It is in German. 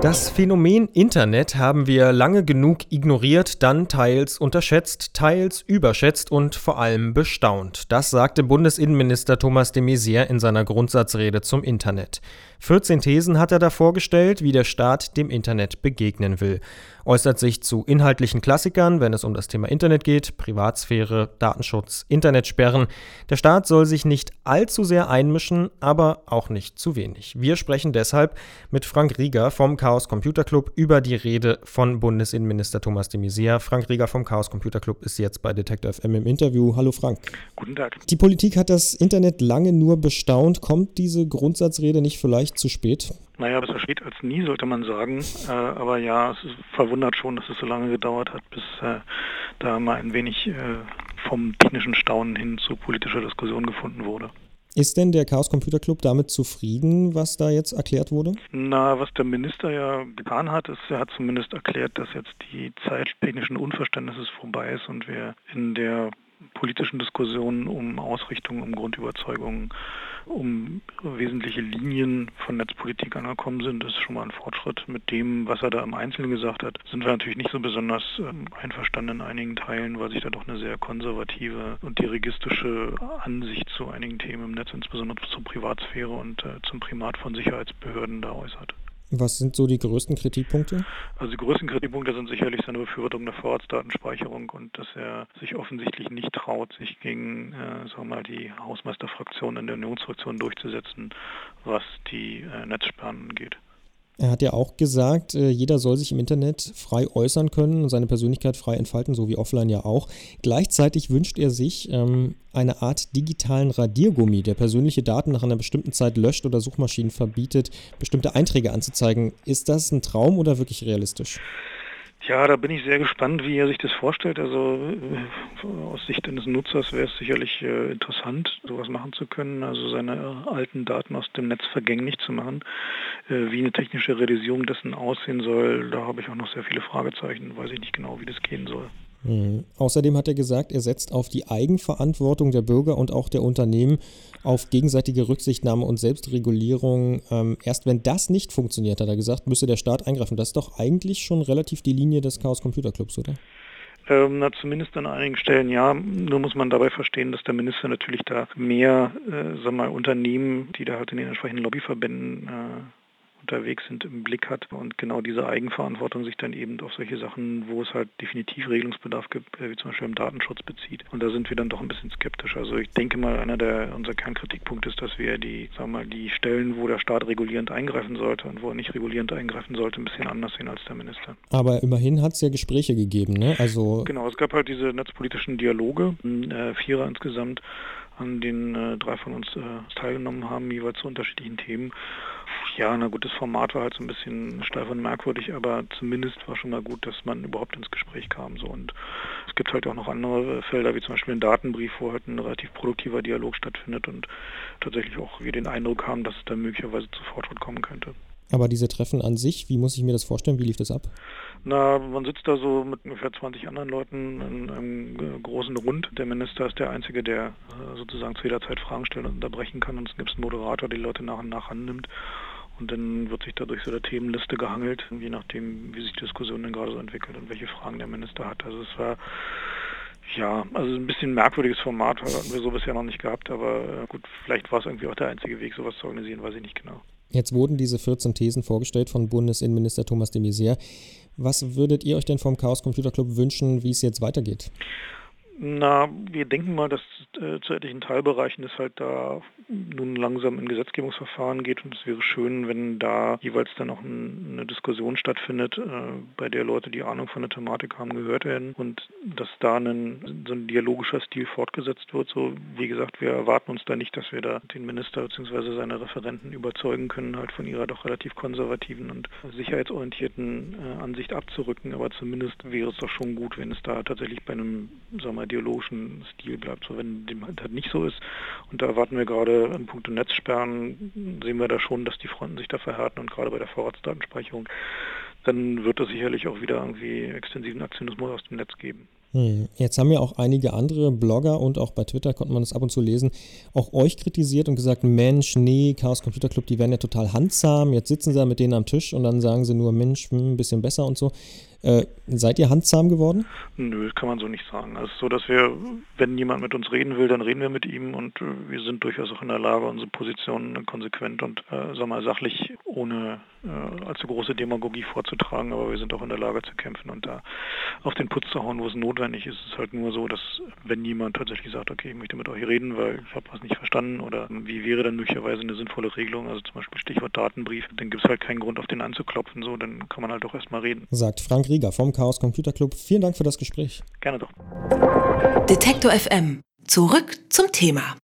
Das Phänomen Internet haben wir lange genug ignoriert, dann teils unterschätzt, teils überschätzt und vor allem bestaunt. Das sagte Bundesinnenminister Thomas de Maizière in seiner Grundsatzrede zum Internet. 14 Thesen hat er da vorgestellt, wie der Staat dem Internet begegnen will. Äußert sich zu inhaltlichen Klassikern, wenn es um das Thema Internet geht, Privatsphäre, Datenschutz, Internetsperren. Der Staat soll sich nicht allzu sehr einmischen, aber auch nicht zu wenig. Wir sprechen deshalb mit Frank Rieger vom Chaos Computer Club über die Rede von Bundesinnenminister Thomas de Maizière. Frank Rieger vom Chaos Computer Club ist jetzt bei Detector FM im Interview. Hallo Frank. Guten Tag. Die Politik hat das Internet lange nur bestaunt. Kommt diese Grundsatzrede nicht vielleicht vielleicht zu spät? Naja, besser spät als nie, sollte man sagen. Äh, aber ja, es verwundert schon, dass es so lange gedauert hat, bis äh, da mal ein wenig äh, vom technischen Staunen hin zu politischer Diskussion gefunden wurde. Ist denn der Chaos Computer Club damit zufrieden, was da jetzt erklärt wurde? Na, was der Minister ja getan hat, ist, er hat zumindest erklärt, dass jetzt die Zeit technischen Unverständnisses vorbei ist und wir in der politischen Diskussionen um Ausrichtung, um Grundüberzeugungen, um wesentliche Linien von Netzpolitik angekommen sind. Ist schon mal ein Fortschritt. Mit dem, was er da im Einzelnen gesagt hat, sind wir natürlich nicht so besonders ähm, einverstanden in einigen Teilen, weil sich da doch eine sehr konservative und dirigistische Ansicht zu einigen Themen im Netz, insbesondere zur Privatsphäre und äh, zum Primat von Sicherheitsbehörden da äußert. Was sind so die größten Kritikpunkte? Also die größten Kritikpunkte sind sicherlich seine Befürwortung der Vorratsdatenspeicherung und dass er sich offensichtlich nicht traut, sich gegen äh, sagen mal, die Hausmeisterfraktion in der Unionsfraktion durchzusetzen, was die äh, Netzsperren angeht. Er hat ja auch gesagt, äh, jeder soll sich im Internet frei äußern können und seine Persönlichkeit frei entfalten, so wie offline ja auch. Gleichzeitig wünscht er sich ähm, eine Art digitalen Radiergummi, der persönliche Daten nach einer bestimmten Zeit löscht oder Suchmaschinen verbietet, bestimmte Einträge anzuzeigen. Ist das ein Traum oder wirklich realistisch? Ja, da bin ich sehr gespannt, wie er sich das vorstellt. Also äh, aus Sicht eines Nutzers wäre es sicherlich äh, interessant, sowas machen zu können, also seine äh, alten Daten aus dem Netz vergänglich zu machen. Äh, wie eine technische Realisierung dessen aussehen soll, da habe ich auch noch sehr viele Fragezeichen. Weiß ich nicht genau, wie das gehen soll. Mhm. Außerdem hat er gesagt, er setzt auf die Eigenverantwortung der Bürger und auch der Unternehmen, auf gegenseitige Rücksichtnahme und Selbstregulierung. Ähm, erst wenn das nicht funktioniert, hat er gesagt, müsse der Staat eingreifen. Das ist doch eigentlich schon relativ die Linie des Chaos Computer Clubs, oder? Ähm, na, zumindest an einigen Stellen ja. Nur muss man dabei verstehen, dass der Minister natürlich da mehr, äh, sag mal, Unternehmen, die da halt in den entsprechenden Lobbyverbänden äh, unterwegs sind, im Blick hat und genau diese Eigenverantwortung sich dann eben auf solche Sachen, wo es halt definitiv Regelungsbedarf gibt, äh, wie zum Beispiel im Datenschutz bezieht. Und da sind wir dann doch ein bisschen skeptisch. Also ich denke mal, einer der unser Kernkritikpunkt ist, dass wir die, sagen wir mal, die Stellen, wo der Staat regulierend eingreifen sollte und wo er nicht regulierend eingreifen sollte, ein bisschen anders sehen als der Minister. Aber immerhin hat es ja Gespräche gegeben, ne? Also genau, es gab halt diese netzpolitischen Dialoge, äh, Vierer insgesamt, an denen äh, drei von uns äh, teilgenommen haben, jeweils zu unterschiedlichen Themen. Ja, na gut, das Format war halt so ein bisschen steif und merkwürdig, aber zumindest war schon mal gut, dass man überhaupt ins Gespräch kam. So. Und es gibt halt auch noch andere Felder, wie zum Beispiel ein Datenbrief, wo halt ein relativ produktiver Dialog stattfindet und tatsächlich auch wir den Eindruck haben, dass es da möglicherweise zu Fortschritt kommen könnte. Aber diese Treffen an sich, wie muss ich mir das vorstellen? Wie lief das ab? Na, man sitzt da so mit ungefähr 20 anderen Leuten in einem großen Rund. Der Minister ist der Einzige, der äh, sozusagen zu jeder Zeit Fragen stellen und unterbrechen kann. Und es gibt einen Moderator, der die Leute nach und nach annimmt. Und dann wird sich dadurch so der Themenliste gehangelt, je nachdem, wie sich die Diskussion dann gerade so entwickelt und welche Fragen der Minister hat. Also es war ja, also ein bisschen merkwürdiges Format hatten wir so bisher noch nicht gehabt, aber äh, gut, vielleicht war es irgendwie auch der einzige Weg, sowas zu organisieren, weiß ich nicht genau. Jetzt wurden diese 14 Thesen vorgestellt von Bundesinnenminister Thomas de Maizière. Was würdet ihr euch denn vom Chaos Computer Club wünschen, wie es jetzt weitergeht? Na, wir denken mal, dass äh, zu etlichen Teilbereichen es halt da nun langsam in Gesetzgebungsverfahren geht und es wäre schön, wenn da jeweils dann noch ein, eine Diskussion stattfindet, äh, bei der Leute, die Ahnung von der Thematik haben, gehört werden und dass da ein, so ein dialogischer Stil fortgesetzt wird. So, wie gesagt, wir erwarten uns da nicht, dass wir da den Minister bzw. seine Referenten überzeugen können, halt von ihrer doch relativ konservativen und sicherheitsorientierten äh, Ansicht abzurücken, aber zumindest wäre es doch schon gut, wenn es da tatsächlich bei einem, sagen wir, ideologischen Stil bleibt. So, wenn dem halt nicht so ist, und da erwarten wir gerade in puncto Netzsperren, sehen wir da schon, dass die Fronten sich da verhärten und gerade bei der Vorratsdatenspeicherung, dann wird es sicherlich auch wieder irgendwie extensiven Aktionismus aus dem Netz geben. Hm. Jetzt haben ja auch einige andere Blogger und auch bei Twitter konnte man das ab und zu lesen, auch euch kritisiert und gesagt, Mensch, nee, Chaos Computer Club, die werden ja total handsam. Jetzt sitzen sie da mit denen am Tisch und dann sagen sie nur, Mensch, hm, ein bisschen besser und so. Äh, seid ihr handsam geworden? Nö, kann man so nicht sagen. Es ist so, dass wir, wenn jemand mit uns reden will, dann reden wir mit ihm und äh, wir sind durchaus auch in der Lage, unsere Positionen konsequent und äh, sag mal, sachlich ohne äh, allzu große Demagogie vorzutragen, aber wir sind auch in der Lage zu kämpfen und da auf den Putz zu hauen, wo es notwendig ist. Es ist halt nur so, dass wenn jemand tatsächlich sagt, okay, ich möchte mit euch reden, weil ich habe was nicht verstanden oder wie wäre dann möglicherweise eine sinnvolle Regelung, also zum Beispiel Stichwort Datenbrief, dann gibt es halt keinen Grund, auf den anzuklopfen, so, dann kann man halt doch erstmal reden. Sagt Frank Rieger vom Chaos Computer Club. Vielen Dank für das Gespräch. Gerne doch. Detektor FM. Zurück zum Thema.